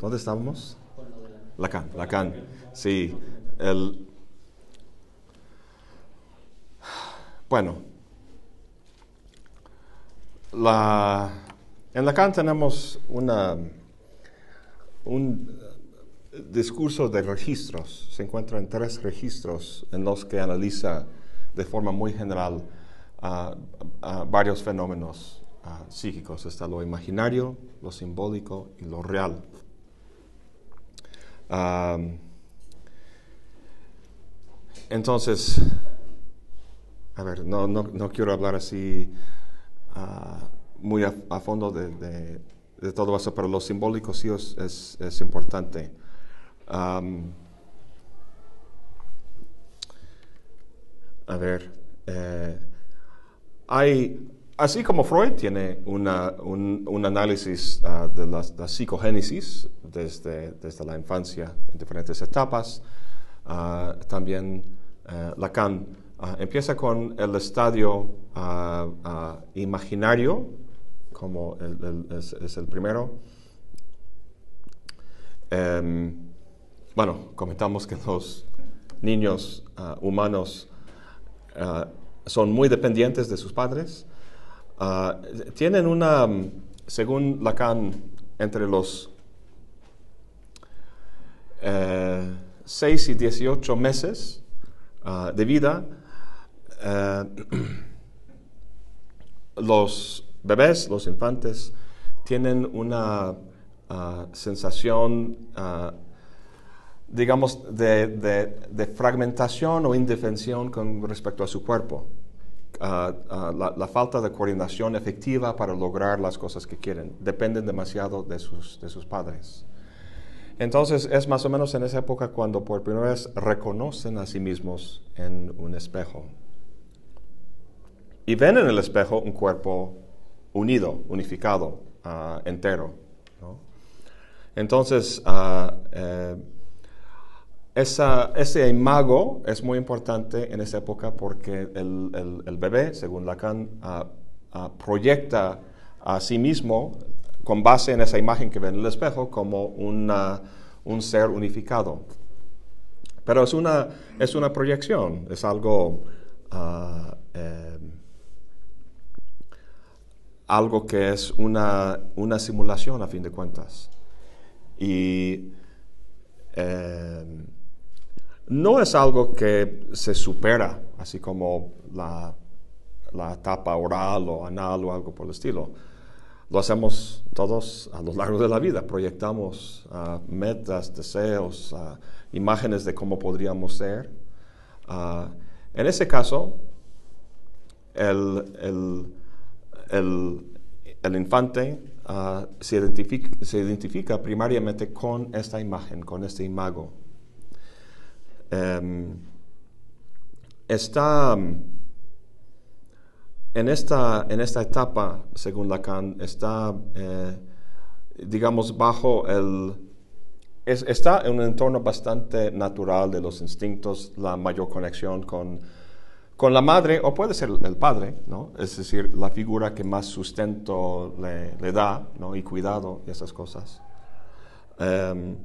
¿Dónde estamos? Lacan, Lacan. Sí. El, bueno, la, en Lacan tenemos una, un discurso de registros. Se encuentra en tres registros en los que analiza de forma muy general varios fenómenos psíquicos. Está lo imaginario, lo simbólico y lo real. Entonces, a ver, no, no, no quiero hablar así muy a, fondo de, de, todo eso, pero lo simbólico sí es, es, importante. a ver, eh, hay, así como Freud tiene un, análisis uh, de la, psicogénesis desde, la infancia en diferentes etapas, uh, también uh, Lacan empieza con el estadio imaginario, como es, el primero. Em, bueno, comentamos que los niños humanos son muy dependientes de sus padres. Ah, tienen una, según Lacan, entre los 6 eh, y 18 meses ah, de vida, eh, los bebés, los infantes, tienen una ah, sensación, digamos, de, fragmentación o indefensión con respecto a su cuerpo. La, falta de coordinación efectiva para lograr las cosas que quieren. Dependen demasiado de sus, de sus padres. Entonces es más o menos en esa época cuando por primera vez reconocen a sí mismos en un espejo. Y ven en el espejo un cuerpo unido, unificado, ah, entero. Entonces, eh, ese imago es muy importante en esa época porque el, bebé, según Lacan, proyecta a sí mismo con base en esa imagen que ve en el espejo como un ser unificado. Pero es una, es una proyección, es algo, ah, em, algo que es una, una, simulación a fin de cuentas. Y em, no es algo que se supera, así como la, etapa oral o anal o algo por el estilo. Lo hacemos todos a lo largo de la vida, proyectamos ah, metas, deseos, ah, imágenes de cómo podríamos ser. Ah, en ese caso, el, infante se, identifica, se identifica primariamente con esta imagen, con este imago. Em, está en esta, en esta etapa, según Lacan, está, eh, digamos, bajo el... está en un entorno bastante natural de los instintos, la mayor conexión con, con la madre, o puede ser el padre, ¿no? Es decir, la figura que más sustento le, le da, ¿no? Y cuidado y esas cosas. Em,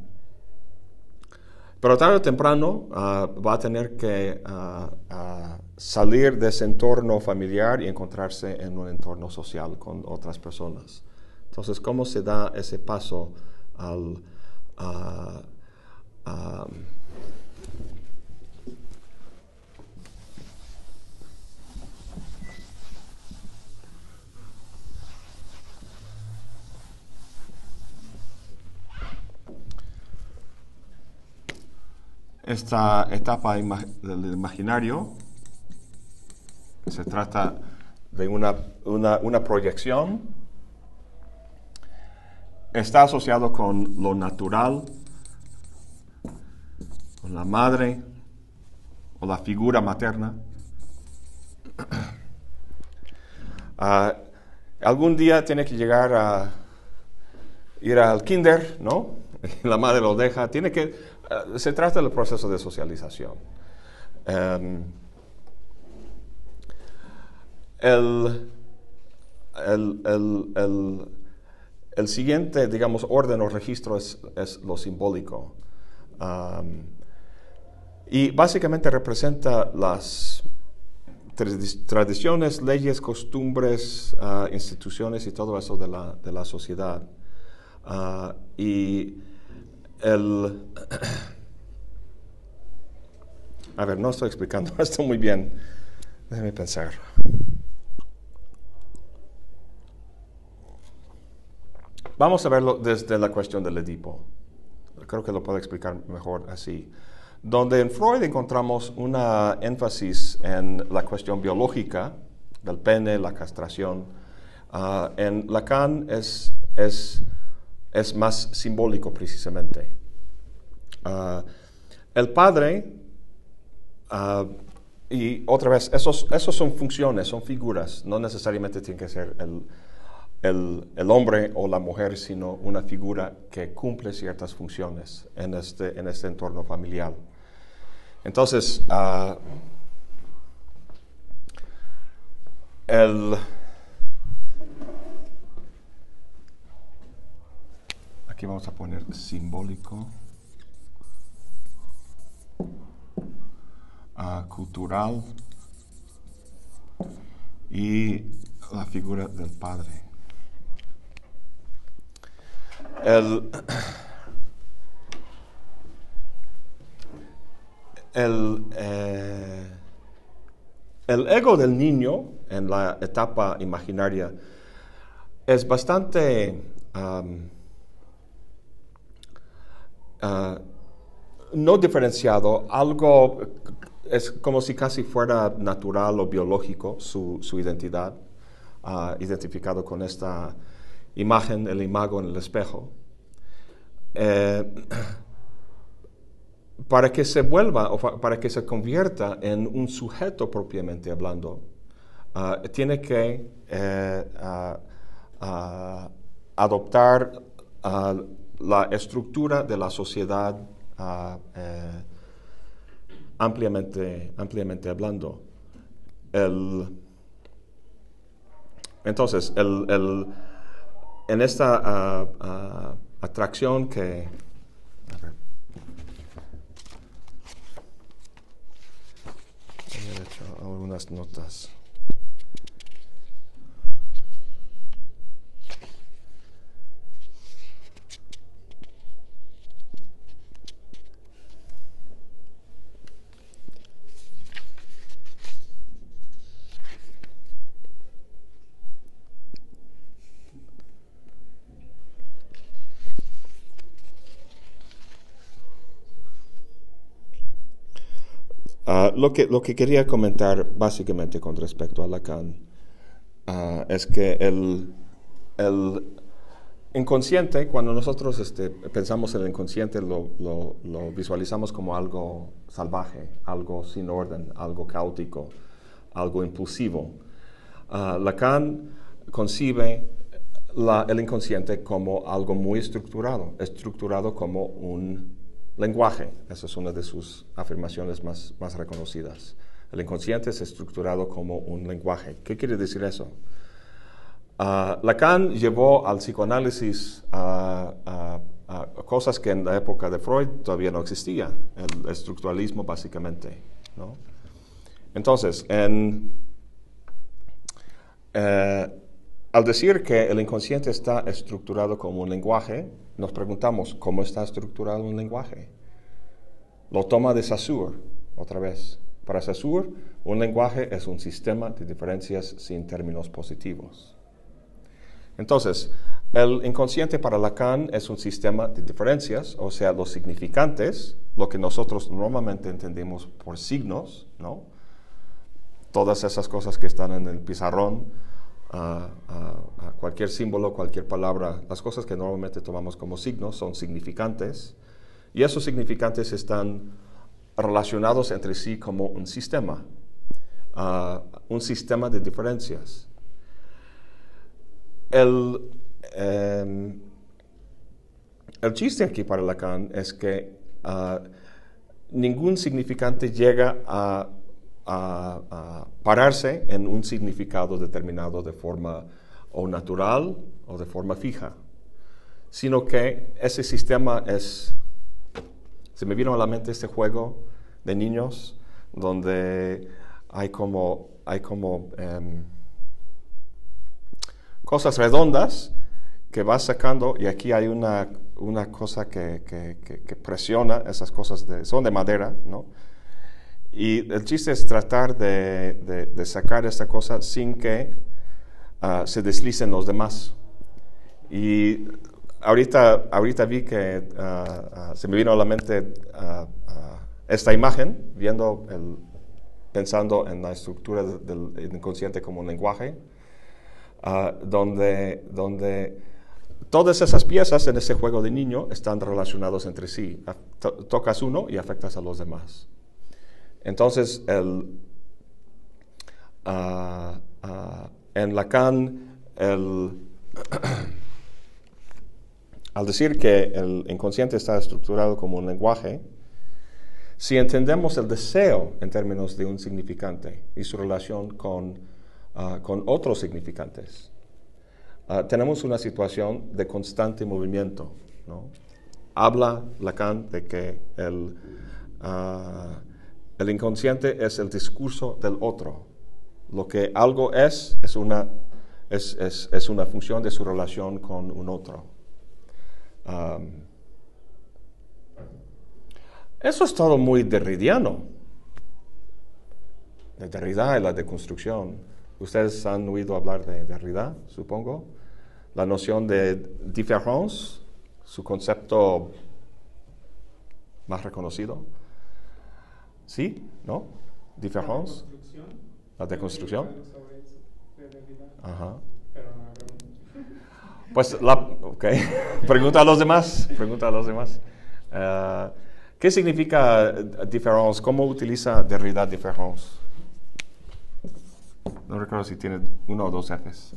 pero tarde o temprano ah, va a tener que ah, ah, salir de ese entorno familiar y encontrarse en un entorno social con otras personas. Entonces, ¿cómo se da ese paso al... esta etapa del imaginario se trata de una, una, proyección, está asociado con lo natural, con la madre o la figura materna. Ah, algún día tiene que llegar a ir al kinder, ¿no? La madre lo deja, tiene que eh, se trata del proceso de socialización. Em, el, el siguiente, digamos, orden o registro es, lo simbólico. y básicamente representa las tradiciones, leyes, costumbres, ah, instituciones y todo eso de la, de la sociedad. Ah, y el... A ver, no estoy explicando esto muy bien. Déjeme pensar. Vamos a verlo desde la cuestión del Edipo. Creo que lo puedo explicar mejor así. Donde en Freud encontramos una énfasis en la cuestión biológica del pene, la castración, ah, en Lacan es, es, es, más simbólico precisamente. Ah, el padre, ah, y otra vez, esos, esos son funciones, son figuras, no necesariamente tiene que ser el, el, hombre o la mujer, sino una figura que cumple ciertas funciones en este, en este entorno familiar. Entonces, uh, el, aquí vamos a poner simbólico, uh, cultural y la figura del padre. El, eh, el, ego del niño en la etapa imaginaria es bastante ah, no diferenciado, algo es como si casi fuera natural o biológico su, identidad, uh, identificado con esta imagen, el imago en el espejo, eh, para que se vuelva o para que se convierta en un sujeto propiamente hablando, ah, tiene que eh, adoptar ah, la estructura de la sociedad eh, ampliamente, ampliamente hablando. entonces, el en esta ah, ah, atracción que... he hecho algunas notas. Ah, lo, que, lo que quería comentar básicamente con respecto a Lacan uh, es que el, el, inconsciente, cuando nosotros este, pensamos en el inconsciente, lo, lo, visualizamos como algo salvaje, algo sin orden, algo caótico, algo impulsivo. Uh, Lacan concibe la, el inconsciente como algo muy estructurado, estructurado como un Lenguaje, esa es una de sus afirmaciones más, más reconocidas. El inconsciente es estructurado como un lenguaje. ¿Qué quiere decir eso? Uh, Lacan llevó al psicoanálisis a, cosas que en la época de Freud todavía no existían, el estructuralismo básicamente. ¿no? Entonces, en, eh, al decir que el inconsciente está estructurado como un lenguaje, nos preguntamos, ¿cómo está estructurado un lenguaje? Lo toma de Saussure, otra vez. Para Saussure, un lenguaje es un sistema de diferencias sin términos positivos. Entonces, el inconsciente para Lacan es un sistema de diferencias, o sea, los significantes, lo que nosotros normalmente entendemos por signos, ¿no? Todas esas cosas que están en el pizarrón, a, cualquier símbolo, cualquier palabra, las cosas que normalmente tomamos como signos son significantes y esos significantes están relacionados entre sí como un sistema, un sistema de diferencias. El, em, el chiste aquí para Lacan es que ah, ningún significante llega a a, pararse en un significado determinado de forma o natural o de forma fija. sino que ese sistema es, se me vino a la mente este juego de niños donde hay como, hay como em, cosas redondas que vas sacando y aquí hay una, una cosa que, que, presiona, esas cosas de, son de madera, ¿no? Y el chiste es tratar de, de, sacar esta cosa sin que ah, se deslicen los demás. Y ahorita, ahorita vi que ah, ah, se me vino a la mente esta imagen, viendo el, pensando en la estructura del inconsciente como un lenguaje, donde, donde todas esas piezas en ese juego de niño están relacionados entre sí. Tocas uno y afectas a los demás. Entonces, el, uh, uh, en Lacan, el, al decir que el inconsciente está estructurado como un lenguaje, si entendemos el deseo en términos de un significante y su relación con, uh, con otros significantes, tenemos una situación de constante movimiento. ¿no? Habla Lacan de que el, el inconsciente es el discurso del otro. Lo que algo es es una, es, es, una función de su relación con un otro. eso es todo muy derridiano. De Derrida y la deconstrucción. Ustedes han oído hablar de Derrida, supongo. La noción de différence, su concepto más reconocido. ¿Sí? ¿No? ¿Différence? La deconstrucción. Ajá. Pues la, ok, pregunta a los demás, pregunta a los demás. Uh, ¿Qué significa différence? ¿Cómo utiliza Derrida différence? No recuerdo si tiene uno o dos Fs.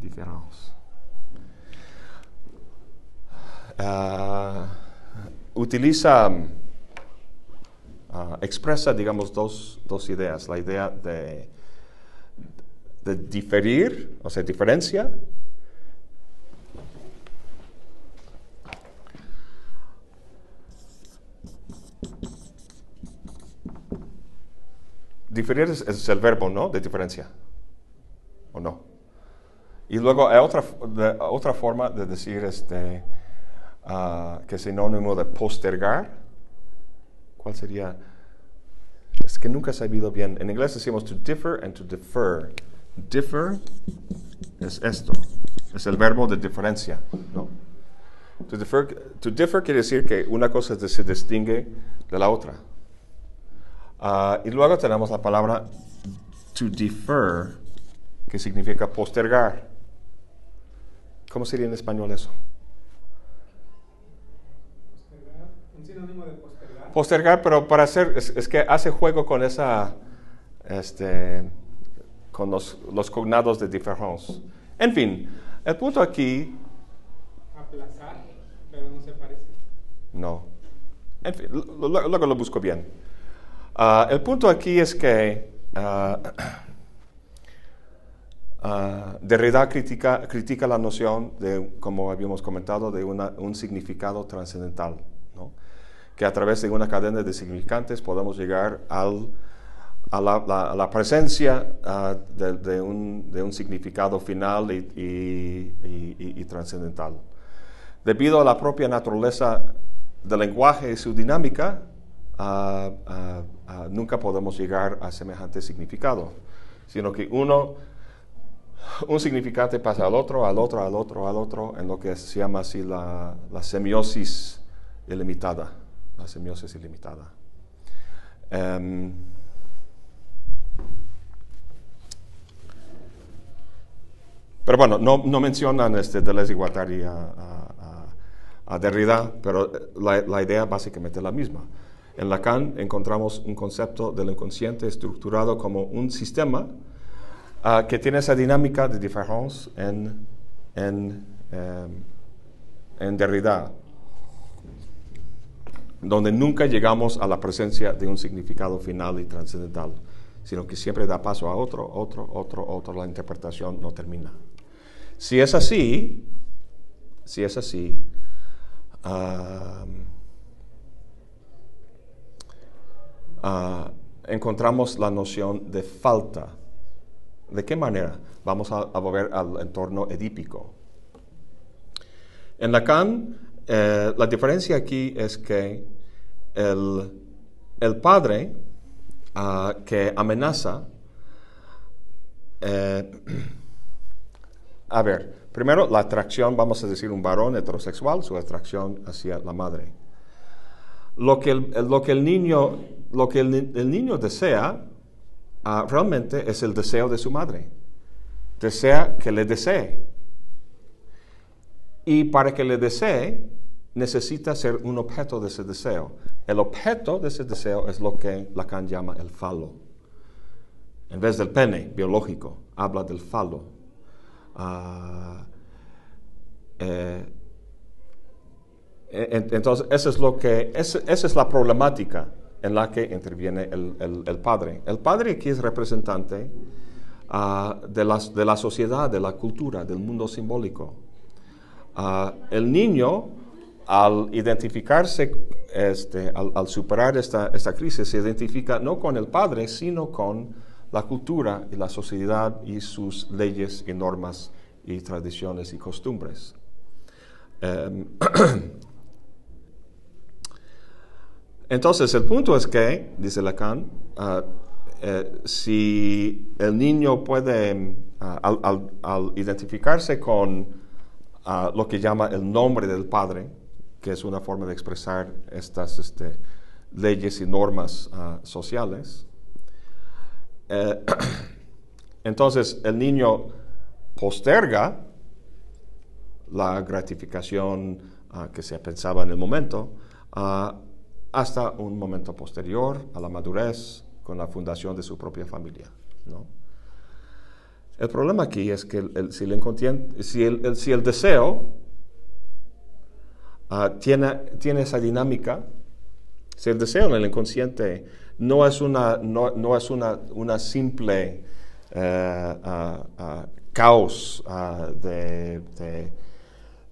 Différence. Uh, utiliza, uh, expresa, digamos, dos, dos, ideas. La idea de, de diferir, o sea, diferencia. Diferir es, el verbo, ¿no? De diferencia. ¿O no? Y luego hay otra, otra forma de decir este, uh, que es sinónimo de postergar. ¿Cuál sería? Es que nunca he sabido bien. En inglés decimos to differ and to defer. Differ es esto, es el verbo de diferencia, ¿no? To differ, to differ quiere decir que una cosa se distingue de la otra. Uh, y luego tenemos la palabra to defer, que significa postergar. ¿Cómo sería en español eso? Postergar. pero para hacer, es, que hace juego con esa, este, con los, los cognados de diferencia. En fin, el punto aquí... Aplazar, pero no se parece. No. En fin, luego lo, busco bien. Ah, el punto aquí es que uh, Derrida critica, critica, la noción de, como habíamos comentado, de un significado trascendental que a través de una cadena de significantes podemos llegar a, la, presencia ah, de, un, significado final y, trascendental. Debido a la propia naturaleza del lenguaje y su dinámica, ah, ah, nunca podemos llegar a semejante significado, sino que uno, un significante pasa al otro, al otro, al otro, al otro, en lo que se llama así la semiosis ilimitada la semiosis ilimitada. Em, pero bueno, no, no, mencionan este Deleuze y Guattari a, a, Derrida, pero la, la, idea básicamente es la misma. En Lacan encontramos un concepto del inconsciente estructurado como un sistema uh, que tiene esa dinámica de diferencia en, en, um, en Derrida donde nunca llegamos a la presencia de un significado final y trascendental, sino que siempre da paso a otro, otro, otro, otro, la interpretación no termina. Si es así, si es así, ah, encontramos la noción de falta. ¿De qué manera? Vamos a, volver al entorno edípico. En Lacan, eh, la diferencia aquí es que el, padre ah, que amenaza, eh, a ver, primero la atracción, vamos a decir, un varón heterosexual, su atracción hacia la madre. Lo que el, lo que el niño, lo que el, niño desea ah, realmente es el deseo de su madre. Desea que le desee. Y para que le desee, necesita ser un objeto de ese deseo. El objeto de ese deseo es lo que Lacan llama el falo. En vez del pene biológico, habla del falo. Eh, entonces, eso es lo que, esa, es la problemática en la que interviene el, padre. El padre aquí es representante ah, de, de, la sociedad, de la cultura, del mundo simbólico. Ah, el niño al identificarse, este, al, superar esta, esta, crisis, se identifica no con el padre, sino con la cultura y la sociedad y sus leyes y normas y tradiciones y costumbres. Em, entonces, el punto es que, dice Lacan, ah, eh, si el niño puede, ah, al, identificarse con ah, lo que llama el nombre del padre, que es una forma de expresar estas este, leyes y normas ah, sociales. Eh, entonces el niño posterga la gratificación ah, que se pensaba en el momento ah, hasta un momento posterior a la madurez con la fundación de su propia familia. El problema aquí es que si el deseo Ah, tiene, tiene esa dinámica. Si el deseo en el inconsciente no es una, no, es una, una simple eh, ah, ah, caos de,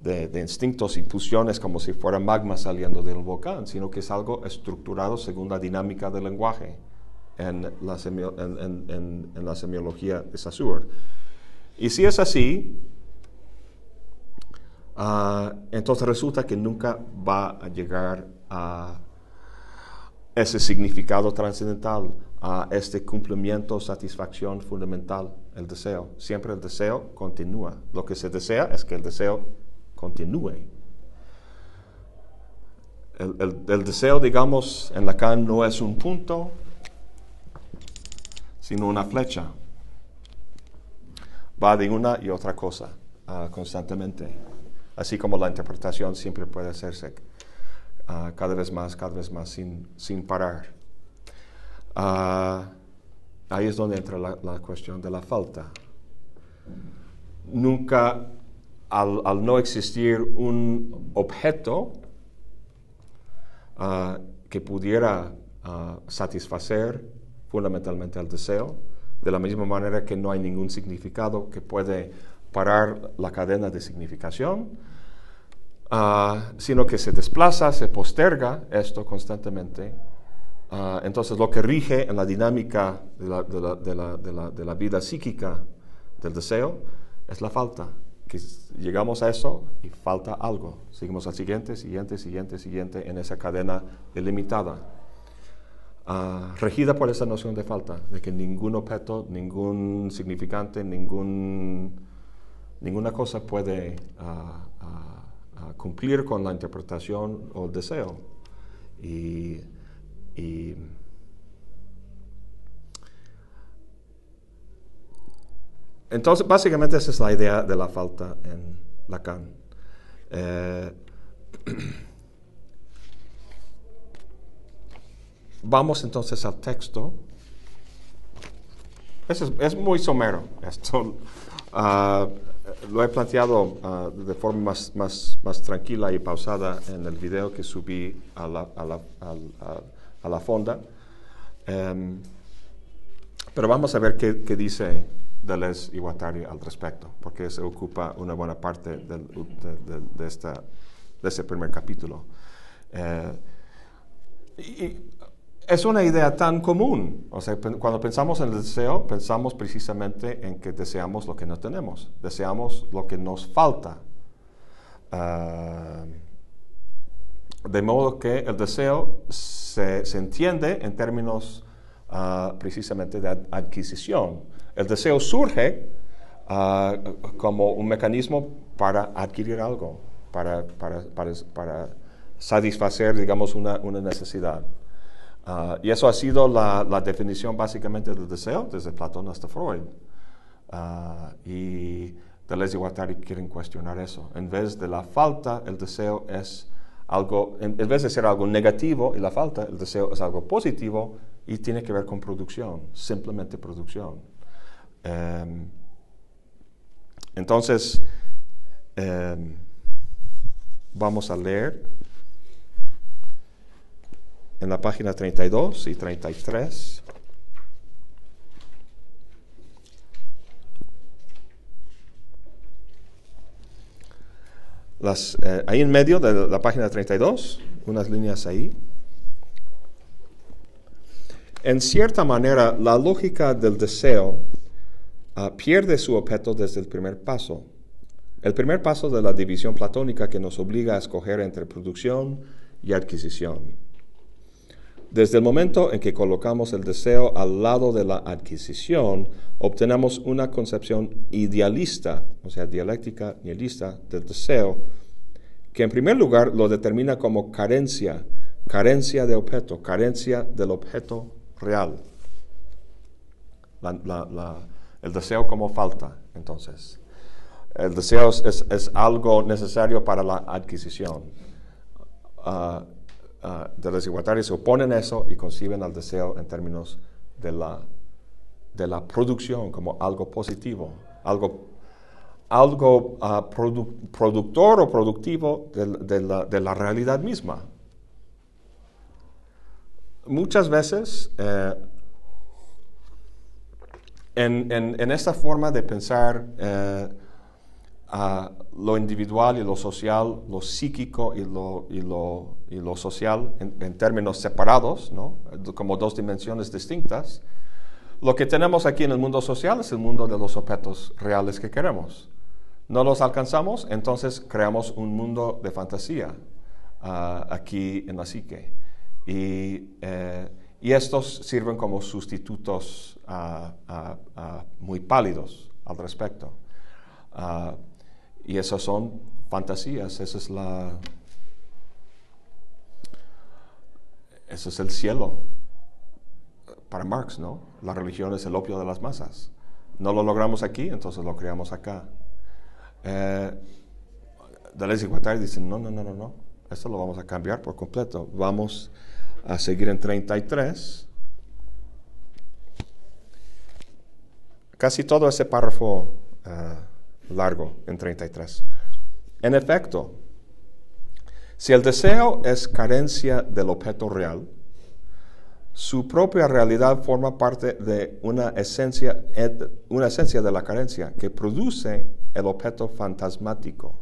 de, instintos y fusiones como si fuera magma saliendo del volcán, sino que es algo estructurado según la dinámica del lenguaje en la, en, en la semiología de Saussure. Y si es así, Ah, entonces resulta que nunca va a llegar a ese significado trascendental, a este cumplimiento, satisfacción fundamental, el deseo. Siempre el deseo continúa. Lo que se desea es que el deseo continúe. El, deseo, digamos, en Lacan no es un punto, sino una flecha. Va de una y otra cosa ah, constantemente así como la interpretación siempre puede hacerse ah, cada vez más, cada vez más sin, sin parar. Ah, ahí es donde entra la, cuestión de la falta. Nunca, al, no existir un objeto ah, que pudiera satisfacer fundamentalmente el deseo, de la misma manera que no hay ningún significado que puede parar la cadena de significación, ah, sino que se desplaza, se posterga esto constantemente. Ah, entonces lo que rige en la dinámica de la, vida psíquica del deseo es la falta. Que llegamos a eso y falta algo. Seguimos al siguiente, siguiente, siguiente, siguiente en esa cadena ilimitada. Ah, regida por esa noción de falta, de que ningún objeto, ningún significante, ningún ninguna cosa puede ah, ah, cumplir con la interpretación o el deseo. Y, entonces, básicamente esa es la idea de la falta en Lacan. Eh, vamos entonces al texto. Es, es muy somero esto lo he planteado ah, de forma más, más, más, tranquila y pausada en el video que subí a la, a la, a la fonda. Em, Pero vamos a ver qué, qué dice Deleuze y Guattari al respecto, porque se ocupa una buena parte del- de, de- de esta, de ese primer capítulo. Y- y es una idea tan común. O sea, cuando pensamos en el deseo, pensamos precisamente en que deseamos lo que no tenemos, deseamos lo que nos falta. Ah, de modo que el deseo se, se entiende en términos ah, precisamente de ad- adquisición. El deseo surge ah, como un mecanismo para adquirir algo, para, para- para- para satisfacer, digamos, una, una necesidad. Ah, y eso ha sido la, definición básicamente del deseo desde Platón hasta Freud. Ah, y Deleuze y Guattari quieren cuestionar eso. En vez de la falta, el deseo es algo, en, en vez de ser algo negativo y la falta, el deseo es algo positivo y tiene que ver con producción, simplemente producción. Em, entonces, em, vamos a leer en la página 32 y 33. Las, eh, ahí en medio de la página 32, unas líneas ahí. En cierta manera, la lógica del deseo ah, pierde su objeto desde el primer paso. El primer paso de la división platónica que nos obliga a escoger entre producción y adquisición. Desde el momento en que colocamos el deseo al lado de la adquisición, obtenemos una concepción idealista, o sea, dialéctica nihilista del deseo, que en primer lugar lo determina como carencia, carencia de objeto, carencia del objeto real. La- la- la- el deseo como falta, entonces. El deseo es, es- algo necesario para la adquisición. Ah, ah, de los igualitarios se oponen a eso y conciben al deseo en términos de la, de la producción como algo positivo, algo, algo ah, produ- productor o productivo del- de, la, de la realidad misma. Muchas veces eh, en, en- en esta forma de pensar eh, a lo individual y lo social, lo psíquico y lo, y lo, y lo social en, términos separados, ¿no? como dos dimensiones distintas, lo que tenemos aquí en el mundo social es el mundo de los objetos reales que queremos. No los alcanzamos, entonces creamos un mundo de fantasía ah, aquí en la psique. Y, eh, y estos sirven como sustitutos ah, ah, muy pálidos al respecto. Y esas son fantasías, esa es la... Ese es el cielo para Marx, ¿no? La religión es el opio de las masas. No lo logramos aquí, entonces lo creamos acá. Eh, Deleuze y Guattari dicen, no, no, no, no, no, esto lo vamos a cambiar por completo. Vamos a seguir en 33. Casi todo ese párrafo eh, largo en 33. En efecto, si el deseo es carencia del objeto real, su propia realidad forma parte de una esencia, ed- una esencia de la carencia que produce el objeto fantasmático.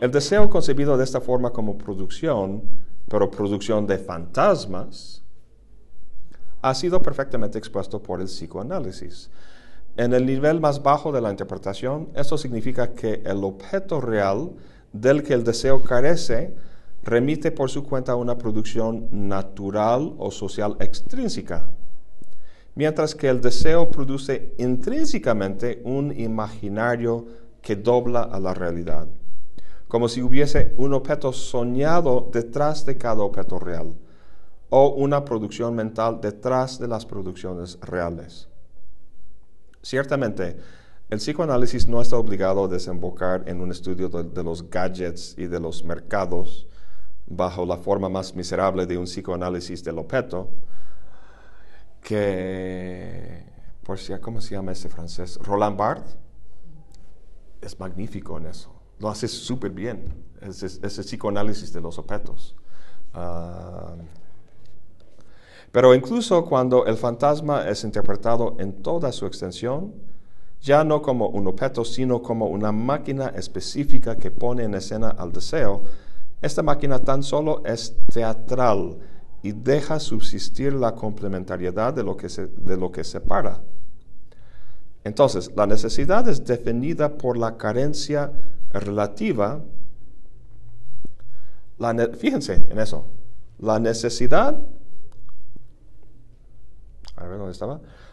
El deseo concebido de esta forma como producción, pero producción de fantasmas, ha sido perfectamente expuesto por el psicoanálisis. En el nivel más bajo de la interpretación, esto significa que el objeto real del que el deseo carece remite por su cuenta a una producción natural o social extrínseca, mientras que el deseo produce intrínsecamente un imaginario que dobla a la realidad, como si hubiese un objeto soñado detrás de cada objeto real, o una producción mental detrás de las producciones reales. Ciertamente, el psicoanálisis no está obligado a desembocar en un estudio de, de los gadgets y de los mercados bajo la forma más miserable de un psicoanálisis del objeto, que, por si, ¿cómo se llama ese francés? Roland Barthes es magnífico en eso, lo hace súper bien, ese, ese psicoanálisis de los objetos. Ah, Pero incluso cuando el fantasma es interpretado en toda su extensión, ya no como un objeto, sino como una máquina específica que pone en escena al deseo, esta máquina tan solo es teatral y deja subsistir la complementariedad de lo que, de lo que separa. Entonces, la necesidad es definida por la carencia relativa. fíjense en eso. La necesidad,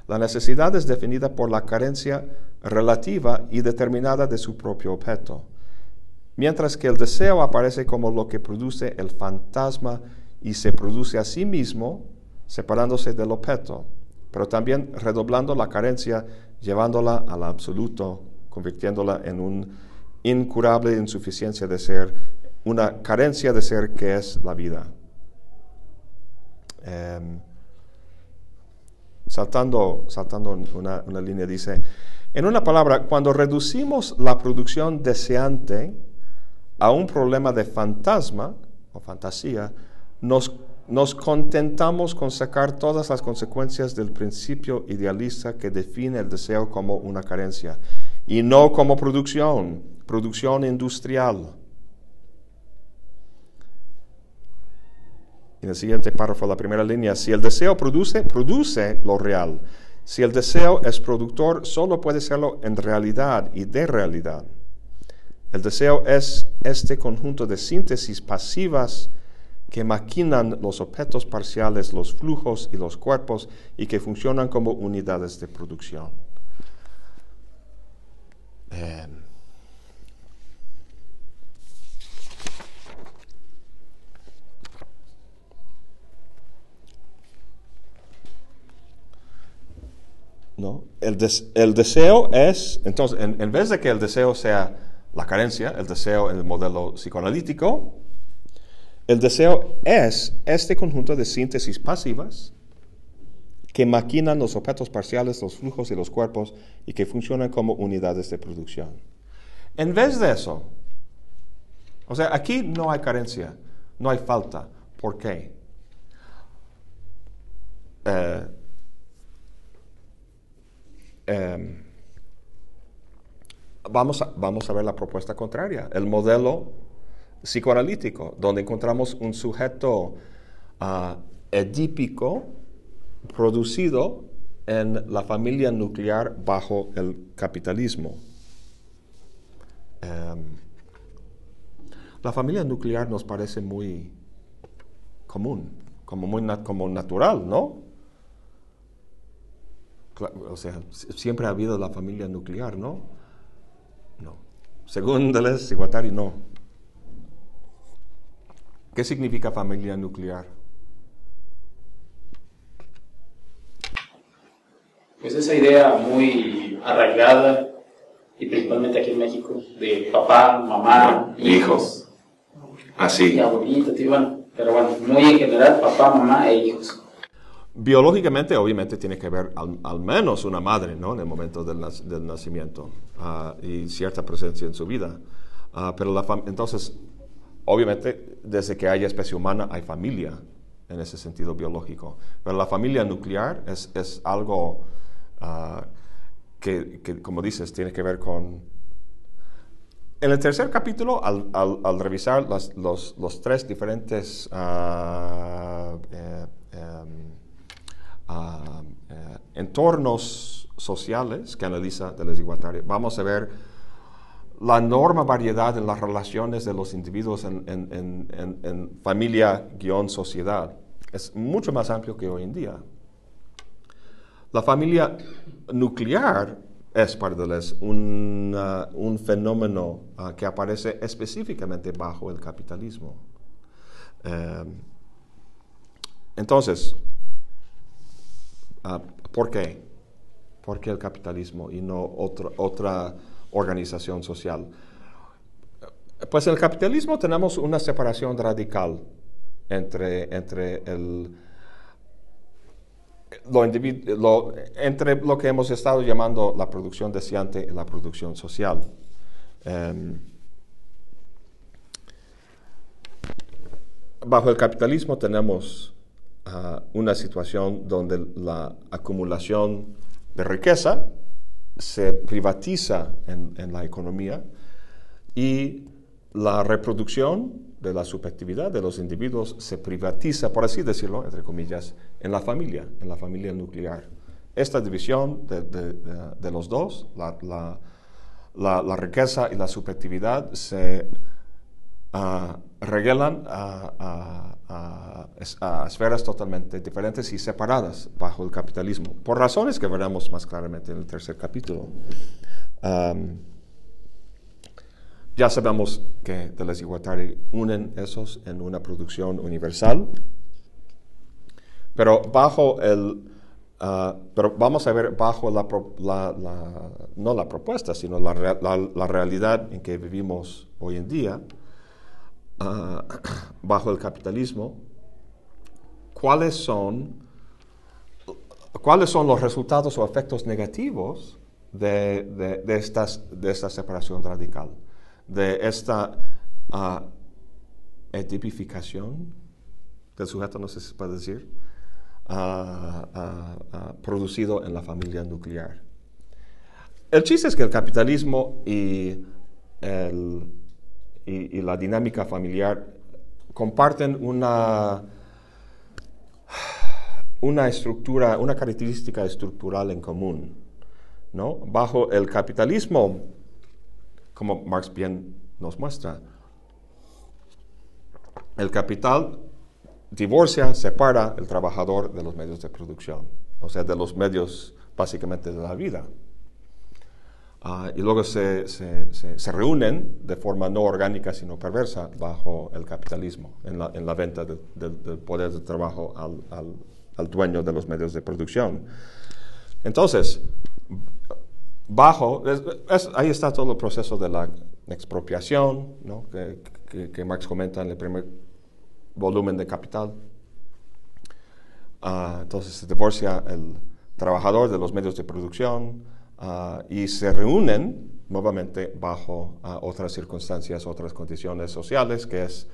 La necesidad es definida por la carencia relativa y determinada de su propio objeto, mientras que el deseo aparece como lo que produce el fantasma y se produce a sí mismo, separándose del objeto, pero también redoblando la carencia, llevándola al absoluto, convirtiéndola en una incurable insuficiencia de ser, una carencia de ser que es la vida. Em, saltando, saltando una, una línea, dice, en una palabra, cuando reducimos la producción deseante a un problema de fantasma o fantasía, nos, nos contentamos con sacar todas las consecuencias del principio idealista que define el deseo como una carencia y no como producción, producción industrial. En el siguiente párrafo, la primera línea, si el deseo produce, produce lo real. Si el deseo es productor, solo puede serlo en realidad y de realidad. El deseo es este conjunto de síntesis pasivas que maquinan los objetos parciales, los flujos y los cuerpos y que funcionan como unidades de producción. Em, ¿no? El, deseo es, entonces, en, vez de que el deseo sea la carencia, el deseo en el modelo psicoanalítico, el deseo es este conjunto de síntesis pasivas que maquinan los objetos parciales, los flujos y los cuerpos y que funcionan como unidades de producción. En vez de eso, o sea, aquí no hay carencia, no hay falta. ¿Por qué? Eh, Em, vamos, a, vamos a ver la propuesta contraria, el modelo psicoanalítico, donde encontramos un sujeto uh, edípico producido en la familia nuclear bajo el capitalismo. Em, la familia nuclear nos parece muy común, como muy como natural, ¿no? O sea, siempre ha habido la familia nuclear, ¿no? No. Según Deleuze y Guattari, no. ¿Qué significa familia nuclear? Pues esa idea muy arraigada, y principalmente aquí en México, de papá, mamá, hijos. Así. Y abuelito, tío, bueno, pero bueno, muy en general, papá, mamá e hijos. Biológicamente, obviamente, tiene que haber al, menos una madre ¿no? en el momento del, nacimiento ah, y cierta presencia en su vida. Uh, pero la entonces, obviamente, desde que haya especie humana hay familia en ese sentido biológico. Pero la familia nuclear es, es algo uh, que, que, como dices, tiene que ver con... En el tercer capítulo, al, al, al revisar los, los, los, tres diferentes... Eh, em, eh, entornos sociales que analiza Deleuze y vamos a ver la enorme variedad en las relaciones de los individuos en, en, en, en familia-sociedad. Es mucho más amplio que hoy en día. La familia nuclear es para Deleuze un, un fenómeno ah, que aparece específicamente bajo el capitalismo. Eh, entonces, ¿Por qué? ¿Por qué el capitalismo y no otra, otra organización social? Pues en el capitalismo tenemos una separación radical entre, entre el, lo, entre lo que hemos estado llamando la producción deseante y la producción social. Em, bajo el capitalismo tenemos ah, una situación donde la acumulación de riqueza se privatiza en, en la economía y la reproducción de la subjetividad de los individuos se privatiza, por así decirlo, entre comillas, en la familia, en la familia nuclear. Esta división de, de- de- de los dos, la, la- la- la riqueza y la subjetividad, se ah, regalan a, a- a es- a esferas totalmente diferentes y separadas bajo el capitalismo, por razones que veremos más claramente en el tercer capítulo. Am, ya sabemos que Deleuze y Guattari unen esos en una producción universal, pero bajo el, ah, pero vamos a ver bajo la, la- la- no la propuesta, sino la- la realidad en que vivimos hoy en día, ah, bajo el capitalismo, cuáles son, cuáles son los resultados o efectos negativos de, de- estas, de esta separación radical, de esta ah, edificación del sujeto, no sé si se puede decir, ah, producido en la familia nuclear. El chiste es que el capitalismo y, el- y- la dinámica familiar comparten una, una estructura, una característica estructural en común. ¿no? Bajo el capitalismo, como Marx bien nos muestra, el capital divorcia, separa el trabajador de los medios de producción, o sea, de los medios básicamente de la vida. Ah, y luego se, se- se- se reúnen de forma no orgánica, sino perversa, bajo el capitalismo, en la, en la venta de- de- del poder de trabajo al, al- al dueño de los medios de producción. Entonces, bajo, es- es- ahí está todo el proceso de la expropiación, ¿no? que, que- que Marx comenta en el primer volumen de Capital. Ah, entonces se divorcia el trabajador de los medios de producción ah, y se reúnen nuevamente bajo ah, otras circunstancias, otras condiciones sociales, que es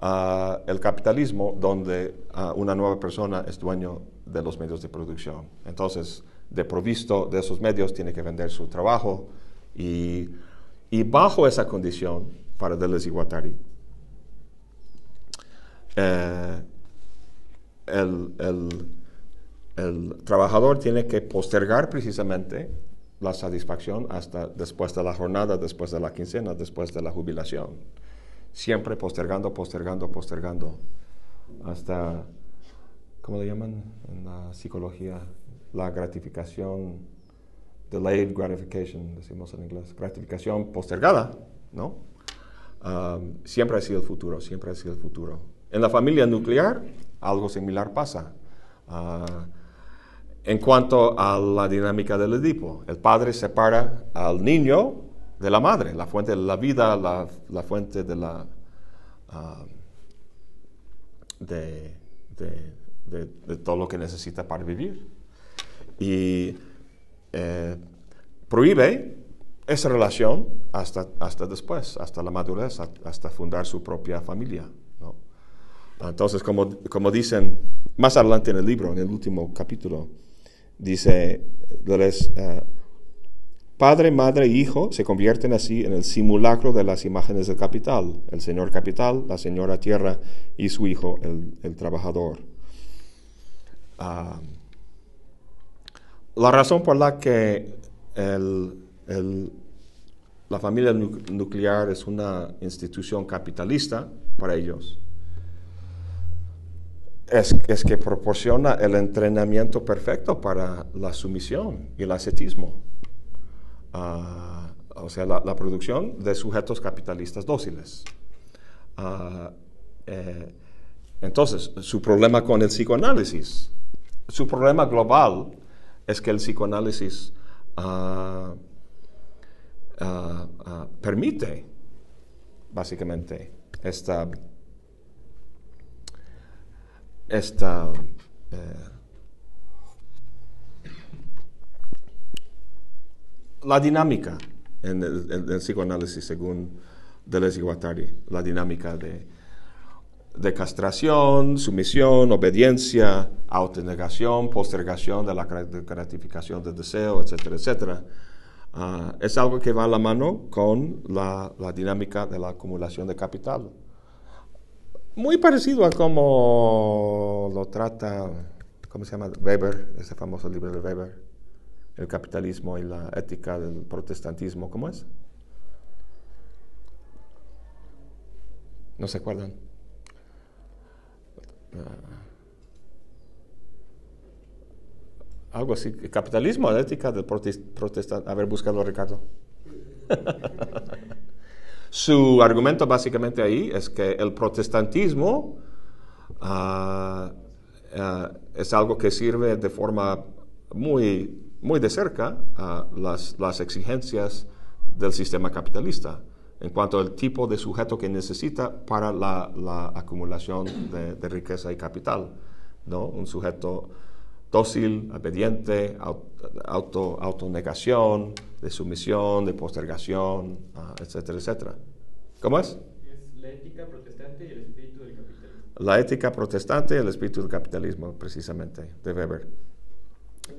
ah, el capitalismo, donde una nueva persona es dueño de los medios de producción. Entonces, de provisto de esos medios, tiene que vender su trabajo y, y bajo esa condición, para Deleuze y Guattari, eh, el, el- el trabajador tiene que postergar precisamente la satisfacción hasta después de la jornada, después de la quincena, después de la jubilación. Siempre postergando, postergando, postergando, hasta, ¿cómo le llaman en la psicología? La gratificación, delayed gratification, decimos en inglés, gratificación postergada, ¿no? Um, siempre ha sido el futuro, siempre ha sido el futuro. En la familia nuclear, algo similar pasa. Ah, en cuanto a la dinámica del Edipo, el padre separa al niño de la madre, la fuente de la vida, la, fuente de la... de todo lo que necesita para vivir. Y eh, prohíbe esa relación hasta, hasta después, hasta la madurez, hasta fundar su propia familia. Entonces, como, como dicen más adelante en el libro, en el último capítulo, dice, Deleuze, eh, padre, madre hijo se convierten así en el simulacro de las imágenes del capital, el señor capital, la señora tierra y su hijo, el, el trabajador. Ah, la razón por la que el- el- la familia nu- nuclear es una institución capitalista para ellos es, que proporciona el entrenamiento perfecto para la sumisión y el ascetismo. Ah, o sea, la, producción de sujetos capitalistas dóciles. Ah, eh, entonces, su problema con el psicoanálisis, su problema global es que el psicoanálisis ah, permite, básicamente, esta esta eh, la dinámica en el, psicoanálisis según Deleuze y Guattari, la dinámica de de castración, sumisión, obediencia, autonegación, postergación de la gratificación del deseo, etcétera, etcétera. Ah, es algo que va a la mano con la, la, dinámica de la acumulación de capital. Muy parecido a cómo lo trata, ¿cómo se llama? Weber, ese famoso libro de Weber, El capitalismo y la ética del protestantismo, ¿cómo es? ¿No se acuerdan? Ah. algo así, capitalismo, ética del protestante. A ver, búscalo, Ricardo. Su argumento básicamente ahí es que el protestantismo ah, ah, es algo que sirve de forma muy, muy de cerca a las, las exigencias del sistema capitalista en cuanto al tipo de sujeto que necesita para la, la acumulación de, de, riqueza y capital. ¿no? Un sujeto dócil, obediente, auto, autonegación, de sumisión, de postergación, uh, etcétera, etcétera. ¿Cómo es? Es la ética protestante y el espíritu del capitalismo. La ética protestante y el espíritu del capitalismo, precisamente, de Weber.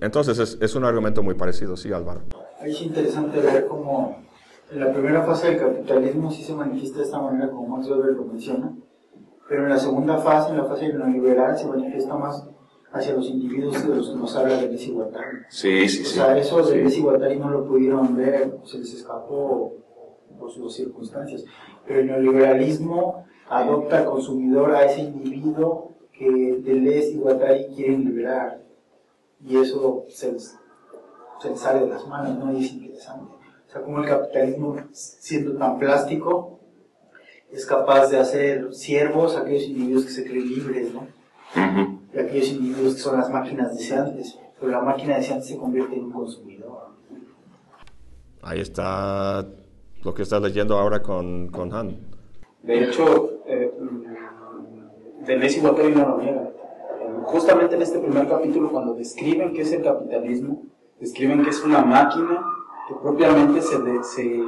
Entonces es, es un argumento muy parecido, sí, Álvaro. Ahí es interesante ver cómo en la primera fase del capitalismo sí se manifiesta de esta manera, como Max Weber lo menciona, pero en la segunda fase, en la fase neoliberal, se manifiesta más hacia los individuos de los que nos habla de desigualdad. Sí, sí, sí. O sea, eso de desigualdad y no lo pudieron ver, se les escapó por sus circunstancias. Pero el neoliberalismo adopta al consumidor a ese individuo que de la desigualdad y quieren liberar. Y eso se les, se les sale de las manos, ¿no? Y es interesante. O sea, como el capitalismo, siendo tan plástico, es capaz de hacer siervos a aquellos individuos que se creen libres, ¿no? Y aquellos individuos que son las máquinas deseantes, pero la máquina deseante se convierte en un consumidor. Ahí está lo que estás leyendo ahora con, con Han. De hecho, eh, Deleuze y Guattari no lo niega. Justamente en este primer capítulo, cuando describen qué es el capitalismo, describen que es una máquina que propiamente se, se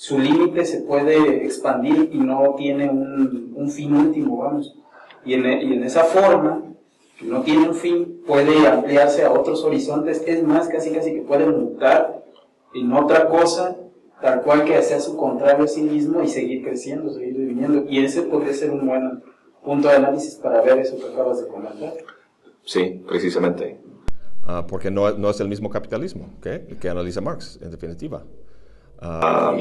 su límite se puede expandir y no tiene un, un fin último, vamos. Y en, y en, esa forma, que no tiene un fin, puede ampliarse a otros horizontes, es más, casi casi que puede mutar en otra cosa, tal cual que sea su contrario a sí mismo y seguir creciendo, seguir viviendo. Y ese podría ser un buen punto de análisis para ver eso que acabas de comentar. Sí, precisamente. Uh, porque no, no, es el mismo capitalismo ¿okay? que analiza Marx, en definitiva. Uh,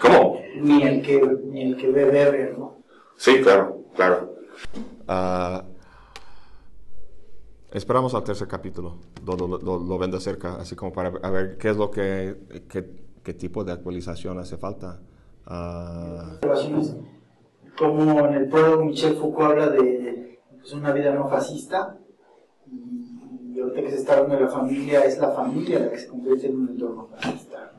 ¿Cómo? Ni el que, ni el que ve Weber, ¿no? Sí, claro, claro. Uh, esperamos al tercer capítulo, lo, lo, lo, lo, ven de cerca, así como para ver qué es lo que, qué, qué tipo de actualización hace falta. Como en el prólogo Michel Foucault habla de pues, una vida no fascista, y ahorita que se está hablando de la familia, es la familia la que se convierte en un entorno fascista.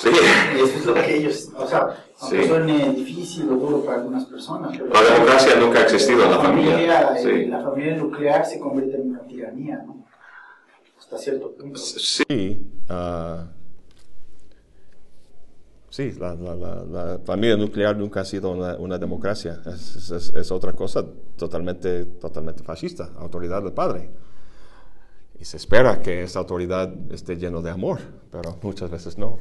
Sí. Eso es lo que ellos, o sea, aunque sí. suene difícil o duro para algunas personas. Pero la democracia nunca ha existido en la, la familia. familia sí. La familia nuclear se convierte en una tiranía, ¿no? Hasta cierto punto. Sí. Uh, sí, la, la, la, familia nuclear nunca ha sido una, una democracia. Es, es, es, otra cosa totalmente, totalmente fascista, autoridad del padre. Y se espera que esa autoridad esté lleno de amor, pero muchas veces no.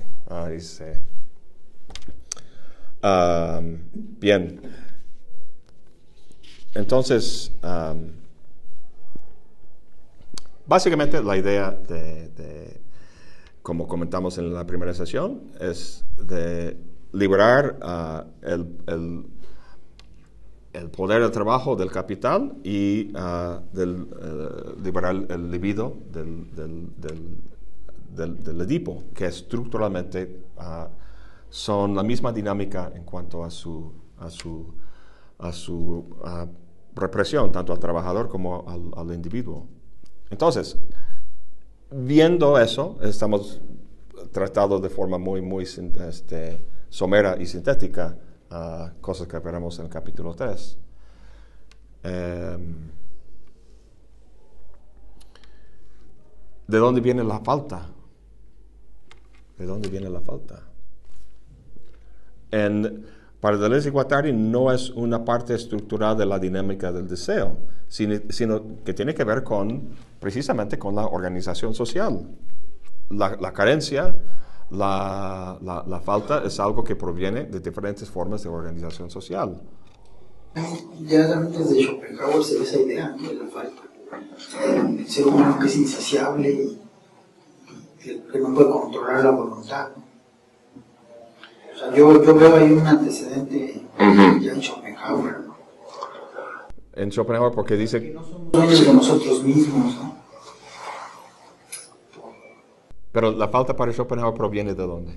Um, bien. Entonces, um, básicamente la idea de, como comentamos en la primera sesión, es de liberar el, el el poder del trabajo, del capital y uh, del, uh, liberar el libido del, del, del, del, Edipo, que estructuralmente uh, son la misma dinámica en cuanto a su, a su, a su represión, tanto al trabajador como al, al, individuo. Entonces, viendo eso, estamos tratados de forma muy, muy este, somera y sintética uh, cosas que veremos en el capítulo 3. Um, em, ¿De dónde viene la falta? ¿De dónde viene la falta? En para Deleuze y Guattari no es una parte estructural de la dinámica del deseo, sino, sino que tiene que ver con, precisamente con la organización social. La, la carencia, la, la- la falta es algo que proviene de diferentes formas de organización social. Ya antes de Schopenhauer se ve esa idea ¿no? de la falta. El ser humano que es insaciable y que, que no puede controlar la voluntad. ¿no? O sea, yo, yo veo ahí un antecedente ya en Schopenhauer. ¿no? En Schopenhauer, porque Que dice, no somos dueños de nosotros mismos. ¿no? Pero la falta para Schopenhauer proviene de dónde?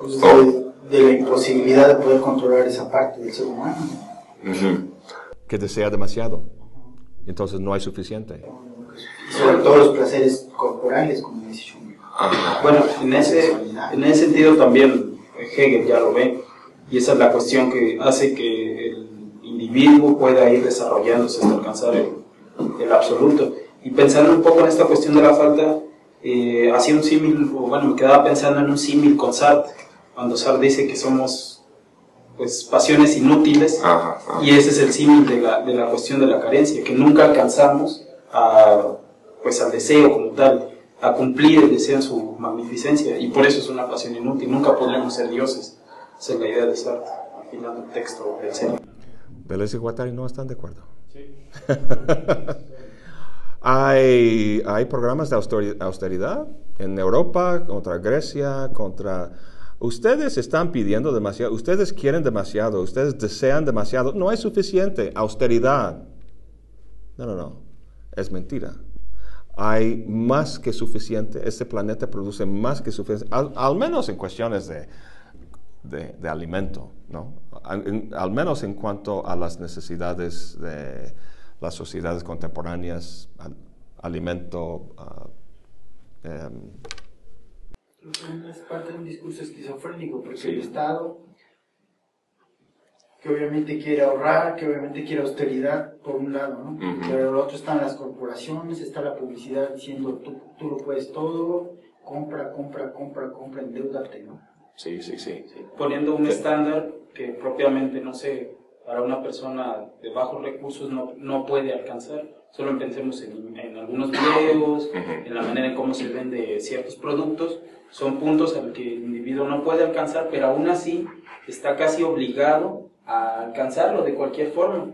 Pues de, de la imposibilidad de poder controlar esa parte del ser humano. ¿no? Que desea demasiado. Entonces no hay suficiente. Sobre todo los placeres corporales, como dice Schopenhauer. Bueno, en ese, en ese sentido también Hegel ya lo ve, y esa es la cuestión que hace que el individuo pueda ir desarrollándose hasta alcanzar el, el absoluto. Y pensando un poco en esta cuestión de la falta, eh, hacía un símil, o bueno, me quedaba pensando en un símil con Sartre, cuando Sartre dice que somos pues pasiones inútiles, Ajá, ajá. y ese es el símil de la, de la cuestión de la carencia, que nunca alcanzamos a, pues, al deseo como tal, a cumplir el deseo en su magnificencia, y por eso es una pasión inútil, nunca podremos ser dioses. Esa es la idea de Sartre, al final del texto del Zen. Deleuze y Guattari no están de acuerdo. hay, hay programas de austeridad en Europa contra Grecia, contra... Ustedes están pidiendo demasiado, ustedes quieren demasiado, ustedes desean demasiado, no hay suficiente austeridad. No, no, no, es mentira. Hay más que suficiente, este planeta produce más que suficiente, al, al menos en cuestiones de, de, de alimento, ¿no? Al, en- al menos en cuanto a las necesidades de las sociedades contemporáneas, al- alimento, ah, em, Es parte de un discurso esquizofrénico, porque Sí. el Estado, que obviamente quiere ahorrar, que obviamente quiere austeridad, por un lado, ¿no? Ujú. Pero lo otro están las corporaciones, está la publicidad diciendo tú, tú lo puedes todo, compra, compra, compra, compra, endeudate, ¿no? Sí, sí, sí. Poniendo un Sí. estándar que propiamente, no sé, para una persona de bajos recursos no, no puede alcanzar. Solo pensemos en, en algunos videos, en la manera en cómo se vende ciertos productos. Son puntos al que el individuo no puede alcanzar, pero aún así está casi obligado a alcanzarlo de cualquier forma.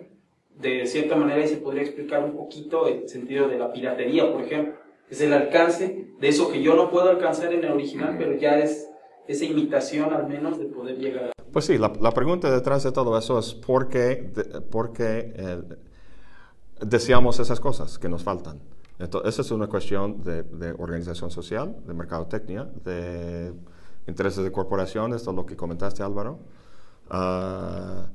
De cierta manera, ahí se podría explicar un poquito el sentido de la piratería, por ejemplo. Es el alcance de eso que yo no puedo alcanzar en el original, pero ya es esa imitación al menos de poder llegar a... Pues sí, la, pregunta detrás de todo eso es por qué, por qué, eh, deseamos esas cosas que nos faltan. Entonces, esa es una cuestión de, de organización social, de mercadotecnia, de intereses de corporaciones, todo lo que comentaste Álvaro. Ah,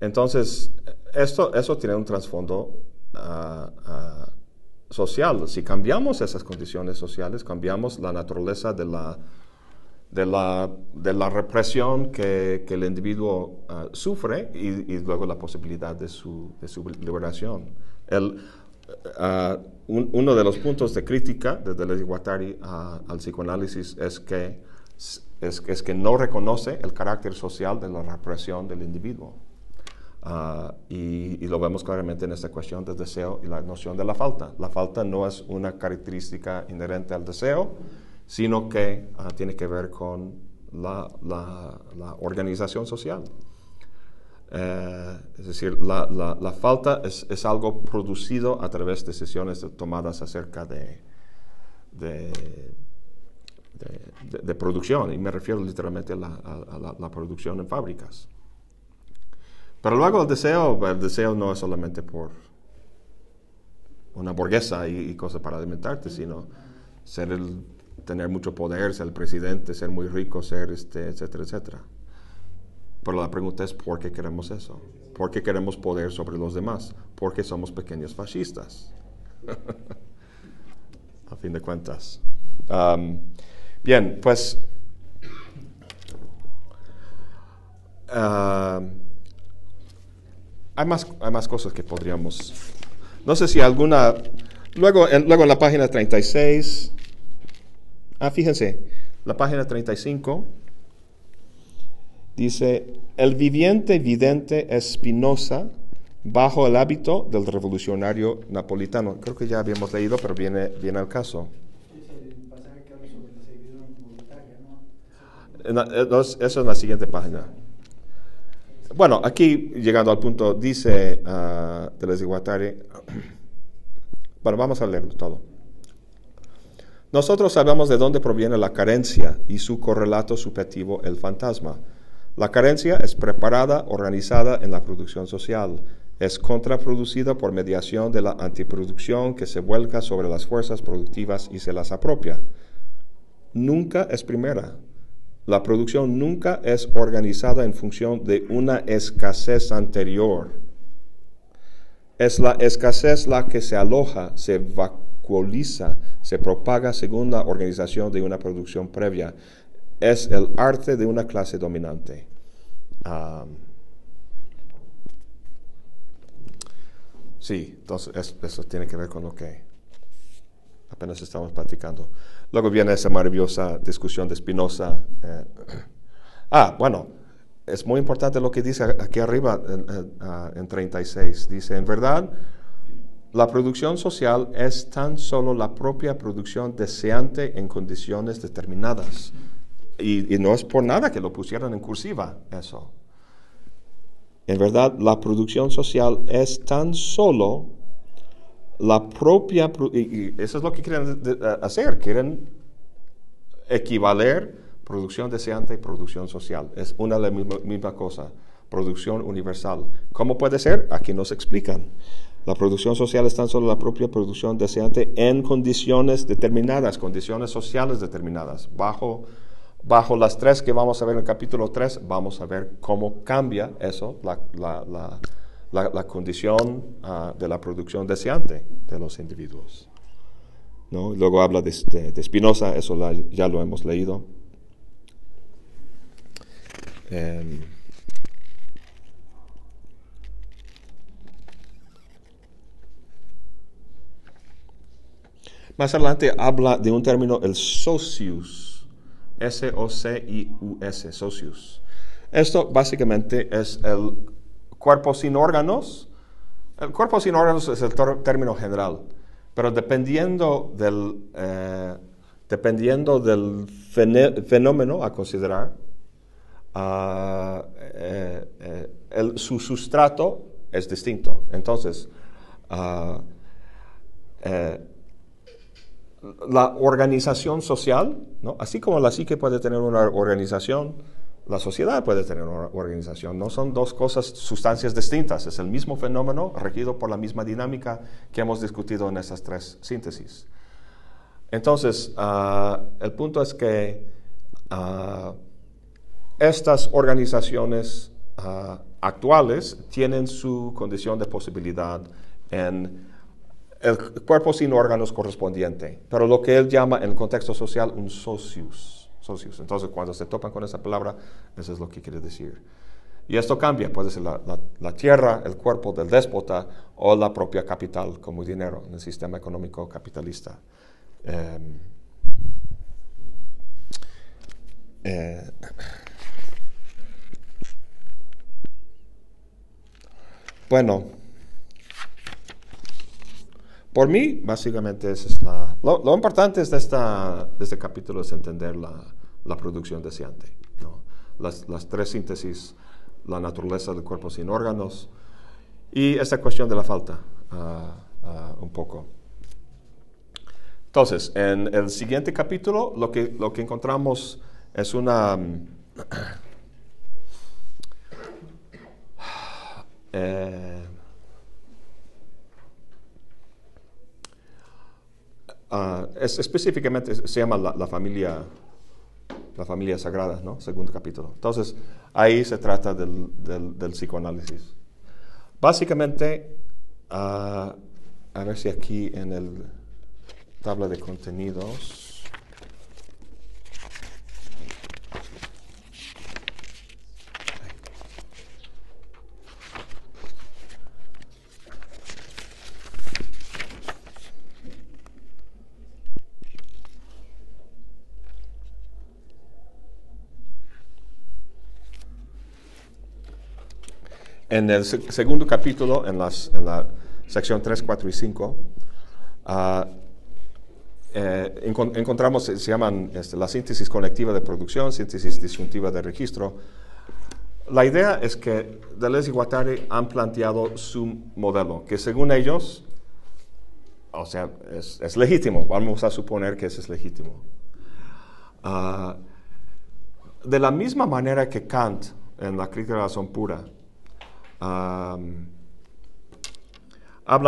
entonces, esto, eso tiene un trasfondo ah, ah, social. Si cambiamos esas condiciones sociales, cambiamos la naturaleza de la, de la, de la represión que, que el individuo ah, sufre y, y luego la posibilidad de su, de su liberación. El, ah, un- uno de los puntos de crítica de Deleuze y Guattari ah, al psicoanálisis es que, es, que no reconoce el carácter social de la represión del individuo. Y lo vemos claramente en esta cuestión del deseo y la noción de la falta. La falta no es una característica inherente al deseo, sino que tiene que ver con la, la- organización social. Eh, es decir, la, la- falta es, es algo producido a través de decisiones tomadas acerca de, de, producción, y me refiero literalmente a la, a- la- producción en fábricas. Pero luego el deseo, el deseo no es solamente por una burguesa y, y cosas para alimentarte, sino ser el, tener mucho poder, ser el presidente, ser muy rico, ser este, etcétera, etcétera. Pero la pregunta es ¿por qué queremos eso? ¿Por qué queremos poder sobre los demás? Porque somos pequeños fascistas. A fin de cuentas. Am, bien, pues am, hay, más, hay más cosas que podríamos... No sé si alguna... Luego en, luego en la página 36... Ah, fíjense, la página 35 Dice, el viviente vidente es Spinoza bajo el hábito del revolucionario napolitano. Creo que ya habíamos leído, pero viene, viene al caso. Es eh, Eso en la siguiente página. Bueno, aquí llegando al punto, dice Deleuze y Guattari, bueno, vamos a leerlo todo. Nosotros sabemos de dónde proviene la carencia y su correlato subjetivo, el fantasma. La carencia es preparada, organizada en la producción social. Es contraproducida por mediación de la antiproducción que se vuelca sobre las fuerzas productivas y se las apropia. Nunca es primera. La producción nunca es organizada en función de una escasez anterior. Es la escasez la que se aloja, se vacuoliza, se propaga según la organización de una producción previa. Es el arte de una clase dominante. Ah, sí, entonces es- eso tiene que ver con lo que apenas estamos platicando. Luego viene esa maravillosa discusión de Spinoza. eh, ah, bueno, es muy importante lo que dice aquí arriba en, en, ah, en 36. Dice, en verdad, la producción social es tan solo la propia producción deseante en condiciones determinadas. Y, no es por nada que lo pusieran en cursiva eso. En verdad, la producción social es tan solo la propia, pro- y, y eso es lo que quieren hacer, quieren equivaler producción deseante y producción social. Es una la misma, misma cosa, producción universal. ¿Cómo puede ser? Aquí nos explican. La producción social es tan solo la propia producción deseante en condiciones determinadas, condiciones sociales determinadas. Bajo, bajo las tres que vamos a ver en el capítulo 3, vamos a ver cómo cambia eso, la, la- la- la- condición ah, de la producción deseante de los individuos. ¿no? Luego habla de, de- Spinoza, eso ya lo hemos leído. Em, más adelante habla de un término, el socius, S-O-C-I-U-S, socius. Esto básicamente es el cuerpo sin órganos. El cuerpo sin órganos es el término general, pero dependiendo del, eh, dependiendo del fenómeno a considerar, ah, eh, eh, el- su sustrato es distinto. Entonces, ah, la organización social, ¿no? así como la psique puede tener una organización, la sociedad puede tener una organización. No son dos cosas, sustancias distintas. Es el mismo fenómeno regido por la misma dinámica que hemos discutido en esas tres síntesis. Entonces, ah, el punto es que ah, estas organizaciones ah, actuales tienen su condición de posibilidad en el cuerpo sin órganos correspondiente, pero lo que él llama en el contexto social un socius. socius. Entonces, cuando se topan con esa palabra, eso es lo que quiere decir. Y esto cambia, puede ser la, la- la tierra, el cuerpo del déspota o la propia capital como dinero en el sistema económico capitalista. Em, eh, bueno, por mí, básicamente, esa es la, lo, lo importante de, esta, de este capítulo es entender la, la producción deseante. ¿no? Las, las tres síntesis, la naturaleza del cuerpo sin órganos y esta cuestión de la falta, ah, ah, un poco. Entonces, en el siguiente capítulo, lo que, lo que encontramos es una... mm, eh, Ah, es, específicamente se llama la, la familia la familia sagrada, ¿no? Segundo capítulo. Entonces, ahí se trata del, del- psicoanálisis. Básicamente, ah, a ver si aquí en el tabla de contenidos. En el se- segundo capítulo, en, las, en la sección 3, 4 y 5, ah, eh, encon- encontramos, se se llaman este, la síntesis conectiva de producción, síntesis disyuntiva de registro. La idea es que Deleuze y Guattari han planteado su modelo, que según ellos, o sea, es, legítimo, vamos a suponer que ese es legítimo. Ah, de la misma manera que Kant, en la crítica de la razón pura, habla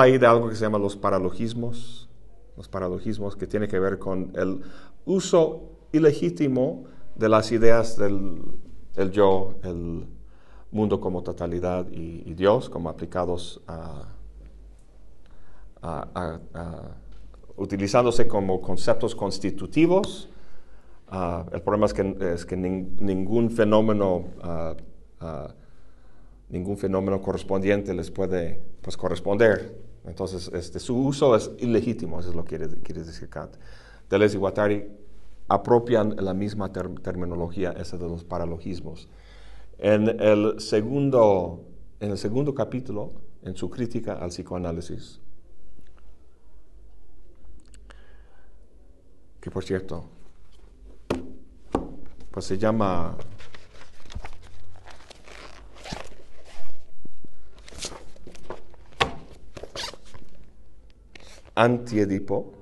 ahí de algo que se llama los paralogismos, los paralogismos que tiene que ver con el uso ilegítimo de las ideas del el yo, el mundo como totalidad y, Dios como aplicados a, utilizándose como conceptos constitutivos. Ah, el problema es que, es que nin- ningún fenómeno ah, ah, ningún fenómeno correspondiente les puede pues, corresponder. Entonces, este, su uso es ilegítimo, eso es lo que quiere, decir Kant. Deleuze y Guattari apropian la misma ter- terminología, esa de los paralogismos. En el, segundo, en el segundo capítulo, en su crítica al psicoanálisis, que por cierto, pues se llama Antiedipo.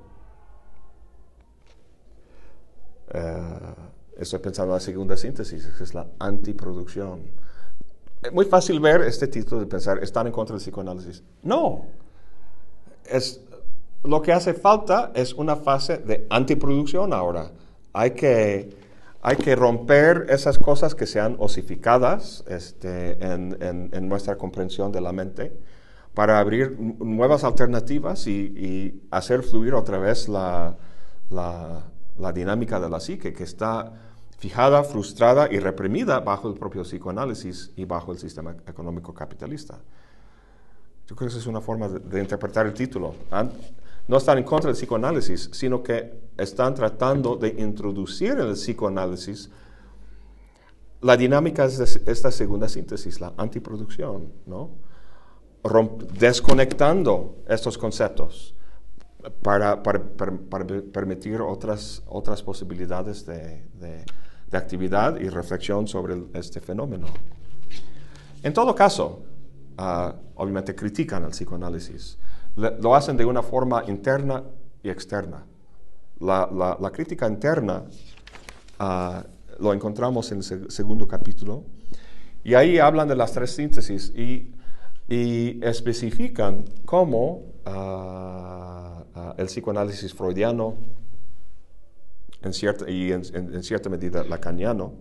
Eh, estoy pensando en la segunda síntesis, que es la antiproducción. Es muy fácil ver este título de pensar, ¿están en contra del psicoanálisis? No. Es, lo que hace falta es una fase de antiproducción ahora. Hay que, hay que romper esas cosas que sean osificadas este, en, en- en nuestra comprensión de la mente para abrir nuevas alternativas y, y hacer fluir otra vez la, la- la dinámica de la psique que está fijada, frustrada y reprimida bajo el propio psicoanálisis y bajo el sistema económico capitalista. Yo creo que esa es una forma de, de interpretar el título. An- No están en contra del psicoanálisis, sino que están tratando de introducir en el psicoanálisis la dinámica de esta segunda síntesis, la antiproducción, ¿no? Desconectando estos conceptos para, permitir otras, posibilidades de, actividad y reflexión sobre el- este fenómeno. En todo caso, ah, obviamente critican al psicoanálisis. Lo hacen de una forma interna y externa. La, crítica interna ah, lo encontramos en el seg- segundo capítulo y ahí hablan de las tres síntesis y, y especifican cómo ah, ah, el psicoanálisis freudiano en cierta, y en, en- en cierta medida lacaniano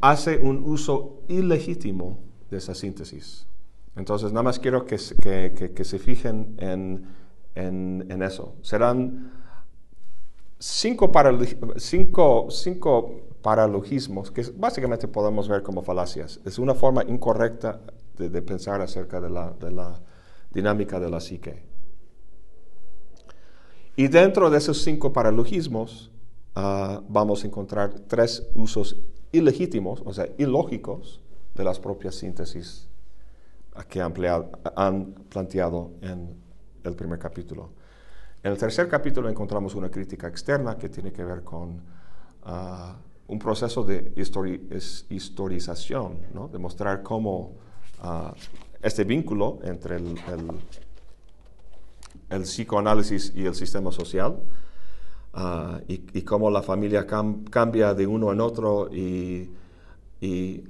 hace un uso ilegítimo de esa síntesis. Entonces, nada más quiero que, que- que- que se fijen en, en- en eso. Serán cinco, cinco, cinco paralogismos que básicamente podemos ver como falacias. Es una forma incorrecta de, pensar acerca de la, de la dinámica de la psique. Y dentro de esos cinco paralogismos ah, vamos a encontrar tres usos ilegítimos, o sea, ilógicos, de las propias síntesis que han, planteado en el primer capítulo. En el tercer capítulo encontramos una crítica externa que tiene que ver con ah, un proceso de historización, ¿no? de mostrar cómo ah, este vínculo entre el, el- el psicoanálisis y el sistema social ah, y, y cómo la familia cam- cambia de uno en otro y, y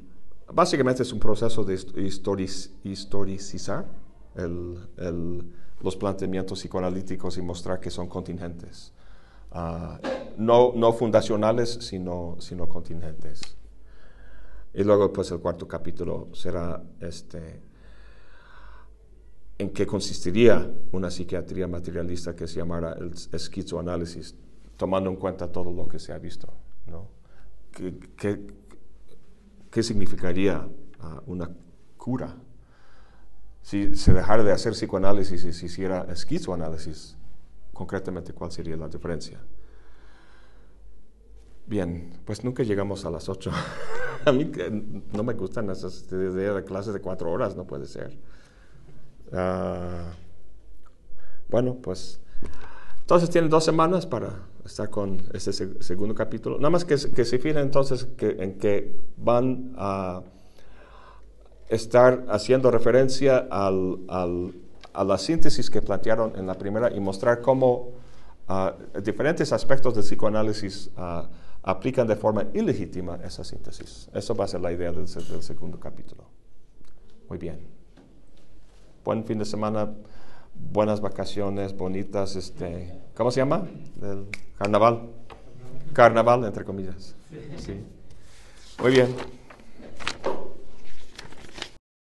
básicamente es un proceso de hist- historis- historicizar el- el- los planteamientos psicoanalíticos y mostrar que son contingentes. Ah, no, no fundacionales, sino, sino contingentes. Y luego, pues, el cuarto capítulo será este, en qué consistiría una psiquiatría materialista que se llamara el esquizoanálisis, tomando en cuenta todo lo que se ha visto. ¿no? ¿Qué, qué- significaría una cura? Si se dejara de hacer psicoanálisis y se hiciera esquizoanálisis, concretamente, ¿cuál sería la diferencia? Bien, pues nunca llegamos a las 8. a mí que no me gustan esas clases de cuatro horas, no puede ser. Ah, bueno, pues entonces tienen dos semanas para estar con este seg- segundo capítulo. Nada más que, se- fijen entonces en que van a estar haciendo referencia al, a la síntesis que plantearon en la primera y mostrar cómo ah, diferentes aspectos del psicoanálisis ah, aplican de forma ilegítima esa síntesis. Eso va a ser la idea del, se- del segundo capítulo. Muy bien. Buen fin de semana, buenas vacaciones, bonitas, este, ¿cómo se llama? Carnaval. Carnaval, entre comillas. Sí. Muy bien.